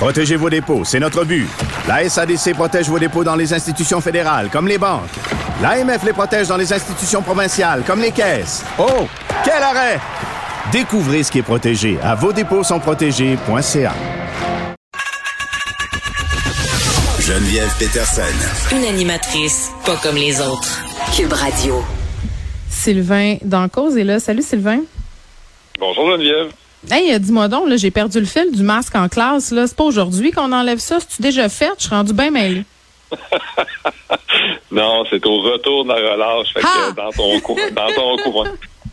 Protégez vos dépôts, c'est notre but. La SADC protège vos dépôts dans les institutions fédérales, comme les banques. L'AMF les protège dans les institutions provinciales, comme les caisses. Oh, quel arrêt! Découvrez ce qui est protégé à vos dépôts sont protégés.ca. Geneviève Peterson. Une animatrice pas comme les autres. Cube Radio. Sylvain dans Cause est là. Salut Sylvain. Bonjour Geneviève. Hey, euh, dis-moi donc, là, j'ai perdu le fil du masque en classe. Là, c'est pas aujourd'hui qu'on enlève ça. C'est-tu déjà fait? Je suis rendu bien mêlé. non, c'est au retour de la relâche. Fait Ah! que dans ton, cou- dans ton coin.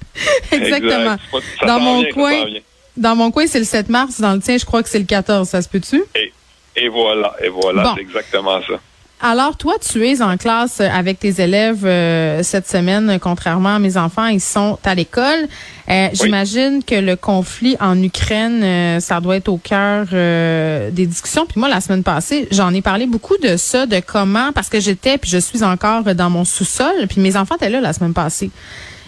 Exactement. Exact. Dans mon coin, dans mon coin, c'est le 7 mars. Dans le tien, je crois que c'est le 14. Ça se peut-tu? Et, et voilà, et voilà, Bon. c'est exactement ça. Alors, toi, tu es en classe avec tes élèves euh, cette semaine, contrairement à mes enfants, ils sont à l'école. Euh, J'imagine que le conflit en Ukraine, euh, ça doit être au cœur euh, des discussions. Puis moi, la semaine passée, j'en ai parlé beaucoup de ça, de comment, parce que j'étais, puis je suis encore dans mon sous-sol, puis mes enfants étaient là la semaine passée.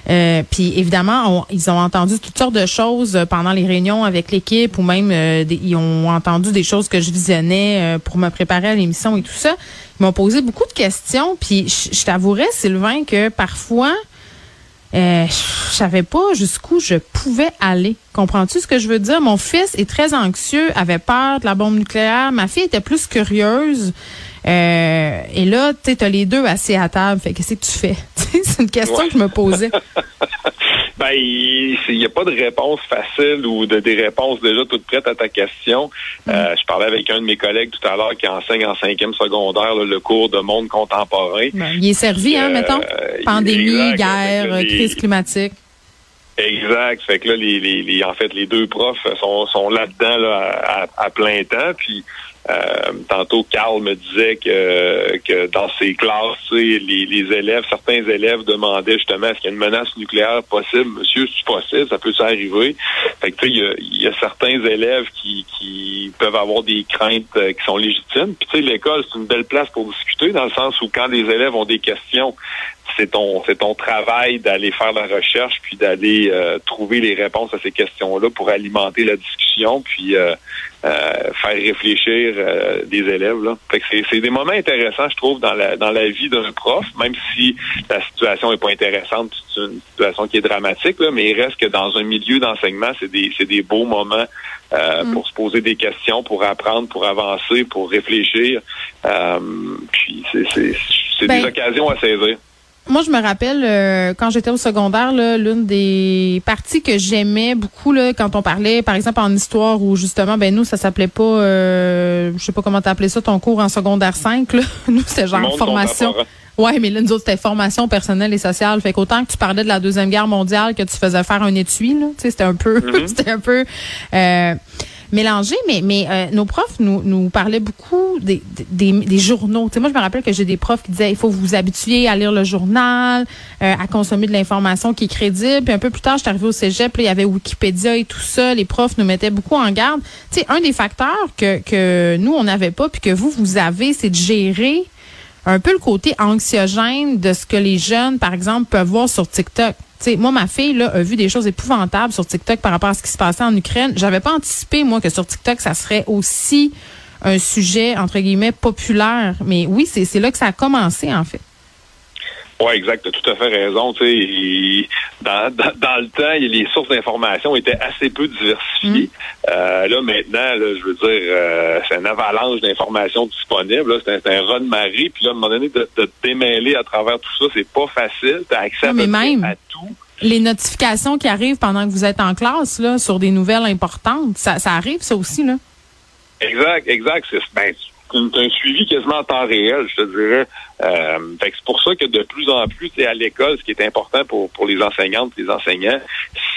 Euh, puis évidemment, on- ils ont entendu toutes sortes de choses euh, pendant les réunions avec l'équipe ou même euh, des- ils ont entendu des choses que je visionnais euh, pour me préparer à l'émission et tout ça. Ils m'ont posé beaucoup de questions. Puis je, je t'avouerais, Sylvain, que parfois, euh, je savais pas jusqu'où je pouvais aller. Comprends-tu ce que je veux dire? Mon fils est très anxieux, avait peur de la bombe nucléaire. Ma fille était plus curieuse. Euh, et là, tu as les deux assis à table. Fait qu'est-ce que tu fais? C'est une question Ouais. que je me posais. Ben, il n'y a pas de réponse facile ou de des réponses déjà toutes prêtes à ta question. Mm. Euh, je parlais avec un de mes collègues tout à l'heure qui enseigne en cinquième secondaire là, le cours de monde contemporain. Ben, il est servi, hein, Euh, mettons. Pandémie, exact, guerre, les- crise climatique. Exact. Fait que là, les, les, les- en fait, les deux profs sont, sont là-dedans là, à, à plein temps. Puis euh, tantôt, Carl me disait que, que dans ses classes, les, les élèves, certains élèves demandaient justement est-ce qu'il y a une menace nucléaire possible, monsieur, c'est possible, ça peut s'arriver. Fait que tu sais, il y y a certains élèves qui, qui peuvent avoir des craintes euh, qui sont légitimes. Puis tu sais, l'école, c'est une belle place pour discuter, dans le sens où quand les élèves ont des questions, c'est ton c'est ton travail d'aller faire la recherche puis d'aller euh, trouver les réponses à ces questions-là pour alimenter la discussion puis euh, euh, faire réfléchir euh, des élèves là. Fait que c'est c'est des moments intéressants je trouve dans la dans la vie d'un prof même si la situation est pas intéressante c'est une situation qui est dramatique là, mais il reste que dans un milieu d'enseignement c'est des c'est des beaux moments euh, pour se poser des questions pour apprendre pour avancer pour réfléchir Euh, puis c'est c'est c'est Ben, des occasions à saisir. Moi, je me rappelle euh, quand j'étais au secondaire, l'une des parties que j'aimais beaucoup là, quand on parlait, par exemple en histoire, où justement, ben nous, ça s'appelait pas, euh, je sais pas comment t'appelais ça, ton cours en secondaire 5. Là. Nous, c'était genre Monde formation. contemporain. Ouais, mais là, nous autres, c'était formation personnelle et sociale. Fait qu'autant que tu parlais de la Deuxième Guerre mondiale que tu faisais faire un étui, là, tu sais, c'était un peu, c'était un peu euh, mélangé. Mais, mais euh, nos profs nous, nous parlaient beaucoup des, des, des journaux. Tu sais, moi, je me rappelle que j'ai des profs qui disaient, il faut vous habituer à lire le journal, euh, à consommer de l'information qui est crédible. Puis un peu plus tard, je suis arrivée au cégep, là, il y avait Wikipédia et tout ça. Les profs nous mettaient beaucoup en garde. Tu sais, un des facteurs que, que nous, on n'avait pas, puis que vous, vous avez, c'est de gérer un peu le côté anxiogène de ce que les jeunes, par exemple, peuvent voir sur TikTok. Tu sais, moi, ma fille a vu des choses épouvantables sur TikTok par rapport à ce qui se passait en Ukraine. J'avais pas anticipé, moi, que sur TikTok, ça serait aussi un sujet, entre guillemets, populaire. Mais oui, c'est là que ça a commencé, en fait. Oui, exact, tu as tout à fait raison. Tu sais, dans, dans, dans le temps, les sources d'information étaient assez peu diversifiées. Euh, là, maintenant, là, je veux dire, euh, c'est une avalanche d'informations disponibles. C'est un, un raz de marée. Puis là, à un moment donné, de, de te démêler à travers tout ça, c'est pas facile. Tu as accès à, Non, même. à tout. Les notifications qui arrivent pendant que vous êtes en classe, là, sur des nouvelles importantes, ça, ça arrive, ça aussi, là. Exact, exact. C'est ben, c'est un suivi quasiment en temps réel, je te dirais. Euh, c'est pour ça que de plus en plus, c'est à l'école, ce qui est important pour, pour les enseignantes, les enseignants,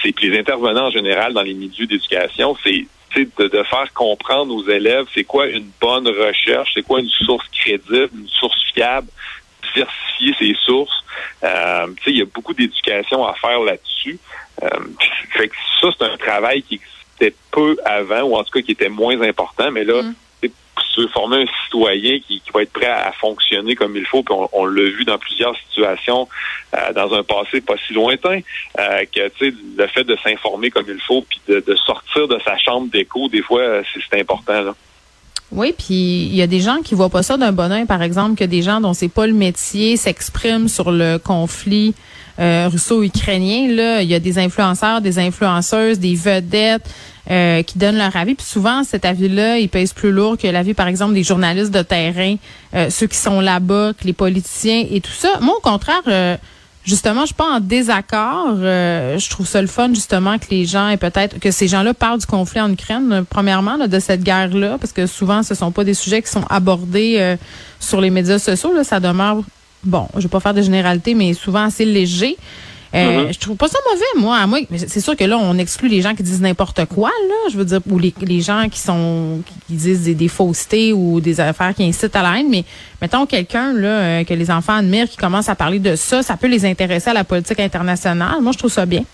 c'est les intervenants en général dans les milieux d'éducation, c'est de, de faire comprendre aux élèves c'est quoi une bonne recherche, c'est quoi une source crédible, une source fiable, diversifier ses sources. Euh, il y a beaucoup d'éducation à faire là-dessus. Euh, fait que ça, c'est un travail qui existait peu avant, ou en tout cas qui était moins important, mais là, mm. Tu veux former un citoyen qui, qui, va être prêt à, fonctionner comme il faut, puis on, l'a vu dans plusieurs situations euh, dans un passé pas si lointain, euh, que tu sais, le fait de s'informer comme il faut, puis de, de sortir de sa chambre d'écho, des fois, c'est important. Là. Oui, puis il y a des gens qui voient pas ça d'un bon par exemple, que des gens dont c'est pas le métier s'expriment sur le conflit euh, russo-ukrainien. Là, il y a des influenceurs, des influenceuses, des vedettes euh, qui donnent leur avis. Puis souvent, cet avis-là, il pèse plus lourd que l'avis, par exemple, des journalistes de terrain, euh, ceux qui sont là-bas, que les politiciens et tout ça. Moi, au contraire justement, je suis pas en désaccord. Euh, je trouve ça le fun, justement, que les gens et peut-être que ces gens-là parlent du conflit en Ukraine, euh, premièrement, de cette guerre-là, parce que souvent, ce sont pas des sujets qui sont abordés euh, sur les médias sociaux. Là, ça demeure, bon, je vais pas faire de généralité, mais souvent assez léger. Euh, mm-hmm. Je trouve pas ça mauvais, moi. moi c'est sûr que là, on exclut les gens qui disent n'importe quoi, là. Je veux dire, ou les, les gens qui sont qui disent des, des, faussetés ou des affaires qui incitent à la haine. Mais mettons quelqu'un là euh, que les enfants admirent qui commence à parler de ça, ça peut les intéresser à la politique internationale. Moi, je trouve ça bien.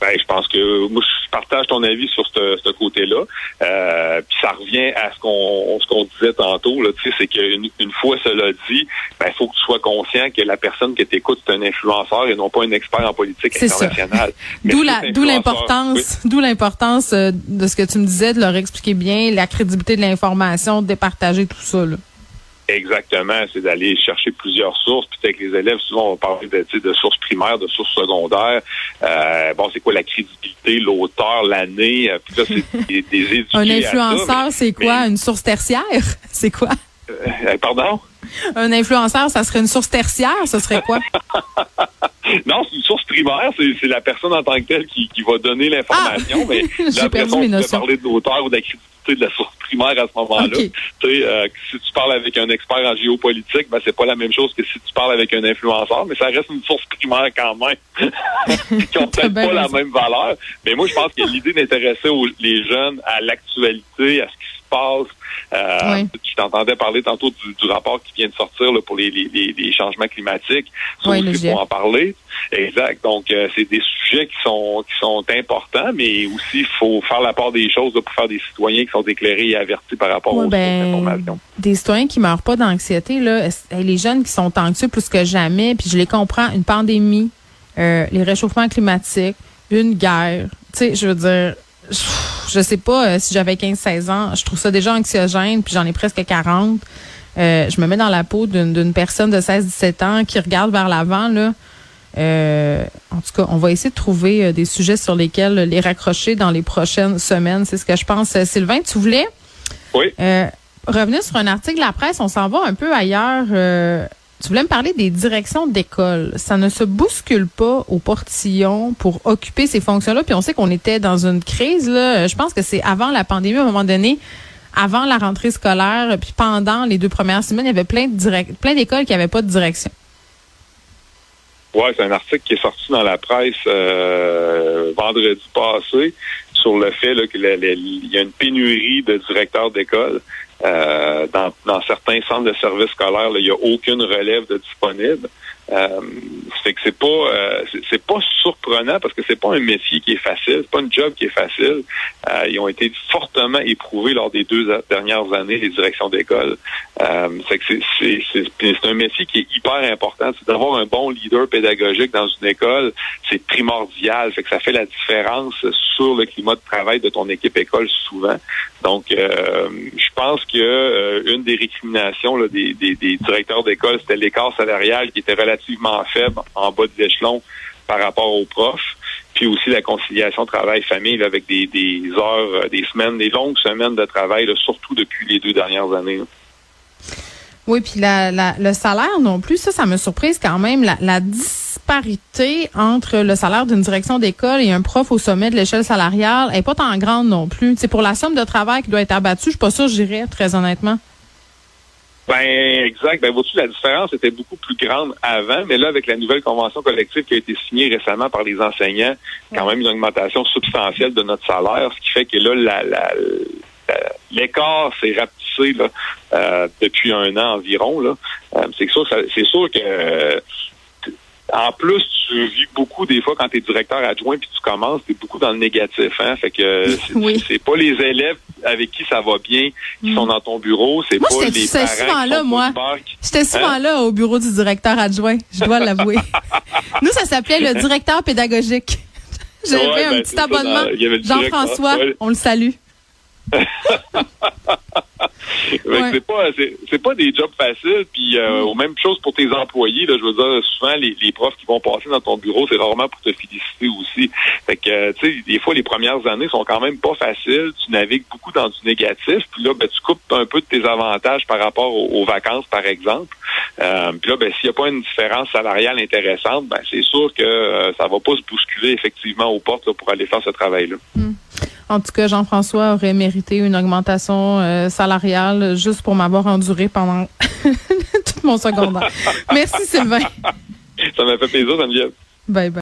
Ben, je pense que moi, je partage ton avis sur ce, côté-là. Euh, puis ça revient à ce qu'on ce qu'on disait tantôt. Là, c'est qu'une une fois cela dit, ben, il faut que tu sois conscient que la personne que tu écoutes, c'est un influenceur et non pas un expert en politique internationale. D'où l'importance, d'où l'importance euh, de ce que tu me disais, de leur expliquer bien la crédibilité de l'information, de départager tout ça. Là. Exactement, c'est d'aller chercher plusieurs sources. Puis avec les élèves, souvent on va parler de, de sources primaires, de sources secondaires. Euh, bon, c'est quoi la crédibilité, l'auteur, l'année? Euh, puis là, c'est des, des Un influenceur, c'est quoi? Une source tertiaire? C'est quoi? Euh, pardon? Un influenceur, ça serait une source tertiaire, ce serait quoi? non, c'est une source primaire, c'est la personne en tant que telle qui, qui va donner l'information, ah! mais la personne qui va parler de l'auteur ou de la de la source primaire à ce moment-là. Tu sais, euh, si tu parles avec un expert en géopolitique, ben c'est pas la même chose que si tu parles avec un influenceur, mais ça reste une source primaire quand même, qui ont peut-être pas la même valeur. Mais moi, je pense que l'idée d'intéresser les jeunes à l'actualité, à ce qui passe, euh, Je t'entendais parler tantôt du, rapport qui vient de sortir là, pour les, les, les, changements climatiques. Oui, il faut en parler. Exact. Donc, euh, c'est des sujets qui sont qui sont importants, mais aussi il faut faire la part des choses pour faire des citoyens qui sont éclairés et avertis par rapport aux ben, informations. Des citoyens qui meurent pas d'anxiété, là, les jeunes qui sont anxieux plus que jamais, puis je les comprends, une pandémie, euh, les réchauffements climatiques, une guerre. Tu sais, je veux dire je sais pas euh, si j'avais 15-16 ans, je trouve ça déjà anxiogène, puis j'en ai presque 40. Euh, je me mets dans la peau d'une personne de 16-17 ans qui regarde vers l'avant. là. Euh, en tout cas, on va essayer de trouver des sujets sur lesquels les raccrocher dans les prochaines semaines. C'est ce que je pense. Sylvain, tu voulais? Oui. revenir sur un article de la presse. On s'en va un peu ailleurs. Tu voulais me parler des directions d'école. Ça ne se bouscule pas au portillon pour occuper ces fonctions-là. Puis on sait qu'on était dans une crise. Là. Je pense que c'est avant la pandémie, à un moment donné, avant la rentrée scolaire, puis pendant les deux premières semaines, il y avait plein de plein d'écoles qui n'avaient pas de direction. Oui, c'est un article qui est sorti dans la presse euh, vendredi passé sur le fait qu'il y a une pénurie de directeurs d'école. Euh, dans, dans, certains centres de services scolaires, il n'y a aucune relève de disponible. Euh, c'est que c'est pas euh, c'est pas surprenant parce que c'est pas un métier qui est facile, c'est pas un job qui est facile. Euh, ils ont été fortement éprouvés lors des deux dernières années les directions d'école. Euh, c'est c'est c'est un métier qui est hyper important. C'est d'avoir un bon leader pédagogique dans une école, c'est primordial. Fait que ça fait la différence sur le climat de travail de ton équipe école souvent. Donc, euh, je pense que une des récriminations là, des, des, des directeurs d'école, c'était l'écart salarial qui était relativement faible en bas de l'échelon par rapport aux profs, puis aussi la conciliation travail-famille avec des, des heures, euh, des semaines, des longues semaines de travail, surtout depuis les deux dernières années. Oui, puis le salaire non plus, ça, ça me surprise quand même. La, la disparité entre le salaire d'une direction d'école et un prof au sommet de l'échelle salariale est pas tant grande non plus. C'est pour la somme de travail qui doit être abattue, je suis pas sûre, j'irais très honnêtement. Ben exact. Ben vois-tu, la différence était beaucoup plus grande avant, mais là, avec la nouvelle convention collective qui a été signée récemment par les enseignants, quand même une augmentation substantielle de notre salaire, ce qui fait que là, la, la, l'écart s'est rapetissé là, euh, depuis un an environ. Là. Euh, c'est sûr, c'est sûr que en plus, tu vis beaucoup des fois quand tu es directeur adjoint puis tu commences, tu es beaucoup dans le négatif. Hein? Fait que c'est pas les élèves avec qui ça va bien qui sont dans ton bureau, c'est pas les parents souvent là, moi. J'étais souvent hein? là au bureau du directeur adjoint, je dois l'avouer. Nous, ça s'appelait le directeur pédagogique. J'avais un ben, petit abonnement. Jean-François, on le salue. C'est pas c'est pas des jobs faciles puis euh, mm. même chose pour tes employés là, je veux dire souvent les, les profs qui vont passer dans ton bureau c'est rarement pour te féliciter aussi. Fait que tu sais des fois les premières années sont quand même pas faciles, tu navigues beaucoup dans du négatif puis là ben tu coupes un peu de tes avantages par rapport aux, vacances par exemple. Euh, puis là ben s'il y a pas une différence salariale intéressante, ben c'est sûr que euh, ça va pas se bousculer effectivement aux portes pour aller faire ce travail là. En tout cas, Jean-François aurait mérité une augmentation euh, salariale juste pour m'avoir enduré pendant tout mon secondaire. Merci, Sylvain. Ça m'a fait plaisir, Geneviève. Bye bye.